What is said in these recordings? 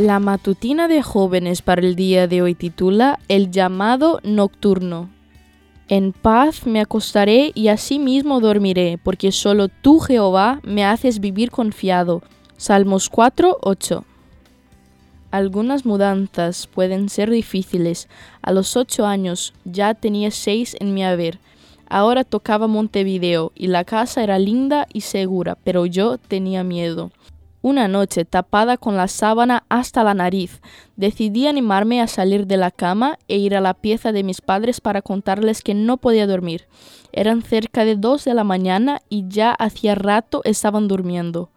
La matutina de jóvenes para el día de hoy titula El llamado nocturno. En paz me acostaré y asimismo dormiré, porque solo tú, Jehová, me haces vivir confiado. Salmos 4, 8. Algunas mudanzas pueden ser difíciles. A los ocho años ya tenía seis en mi haber. Ahora tocaba Montevideo y la casa era linda y segura, pero yo tenía miedo. Una noche, tapada con la sábana hasta la nariz, decidí animarme a salir de la cama e ir a la pieza de mis padres para contarles que no podía dormir. Eran cerca de dos de la mañana y ya hacía rato estaban durmiendo.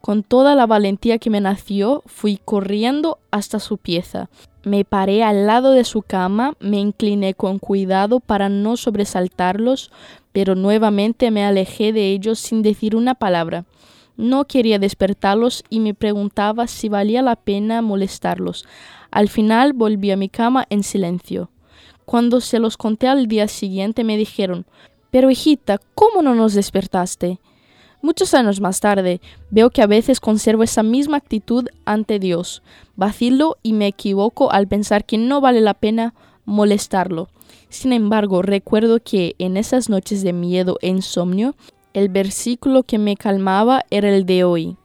Con toda la valentía que me nació, fui corriendo hasta su pieza. Me paré al lado de su cama, me incliné con cuidado para no sobresaltarlos, pero nuevamente me alejé de ellos sin decir una palabra. No quería despertarlos y me preguntaba si valía la pena molestarlos. Al final volví a mi cama en silencio. Cuando se los conté al día siguiente me dijeron Pero hijita, ¿cómo no nos despertaste? Muchos años más tarde, veo que a veces conservo esa misma actitud ante Dios. Vacilo y me equivoco al pensar que no vale la pena molestarlo. Sin embargo, recuerdo que en esas noches de miedo e insomnio, el versículo que me calmaba era el de hoy.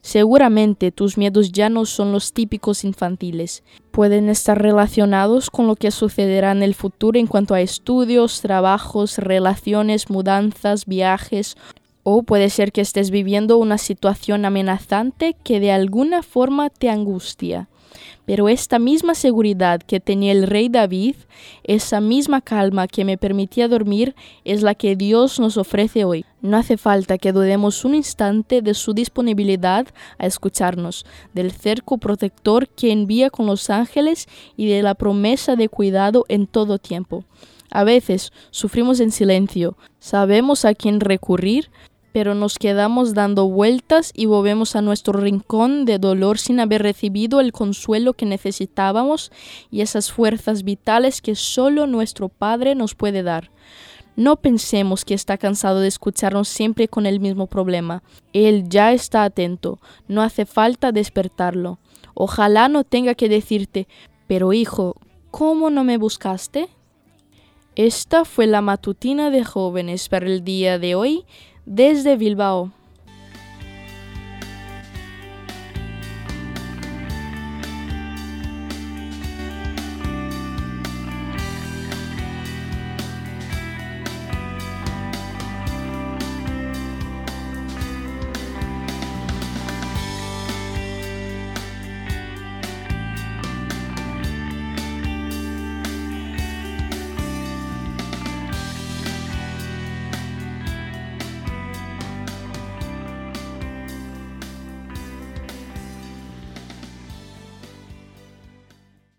Seguramente tus miedos ya no son los típicos infantiles. Pueden estar relacionados con lo que sucederá en el futuro en cuanto a estudios, trabajos, relaciones, mudanzas, viajes, o puede ser que estés viviendo una situación amenazante que de alguna forma te angustia. Pero esta misma seguridad que tenía el rey David, esa misma calma que me permitía dormir, es la que Dios nos ofrece hoy. No hace falta que dudemos un instante de su disponibilidad a escucharnos, del cerco protector que envía con los ángeles y de la promesa de cuidado en todo tiempo. A veces sufrimos en silencio, sabemos a quién recurrir, pero nos quedamos dando vueltas y volvemos a nuestro rincón de dolor sin haber recibido el consuelo que necesitábamos y esas fuerzas vitales que solo nuestro Padre nos puede dar. No pensemos que está cansado de escucharnos siempre con el mismo problema. Él ya está atento, no hace falta despertarlo. Ojalá no tenga que decirte, pero hijo, ¿cómo no me buscaste? Esta fue la matutina de jóvenes para el día de hoy desde Bilbao.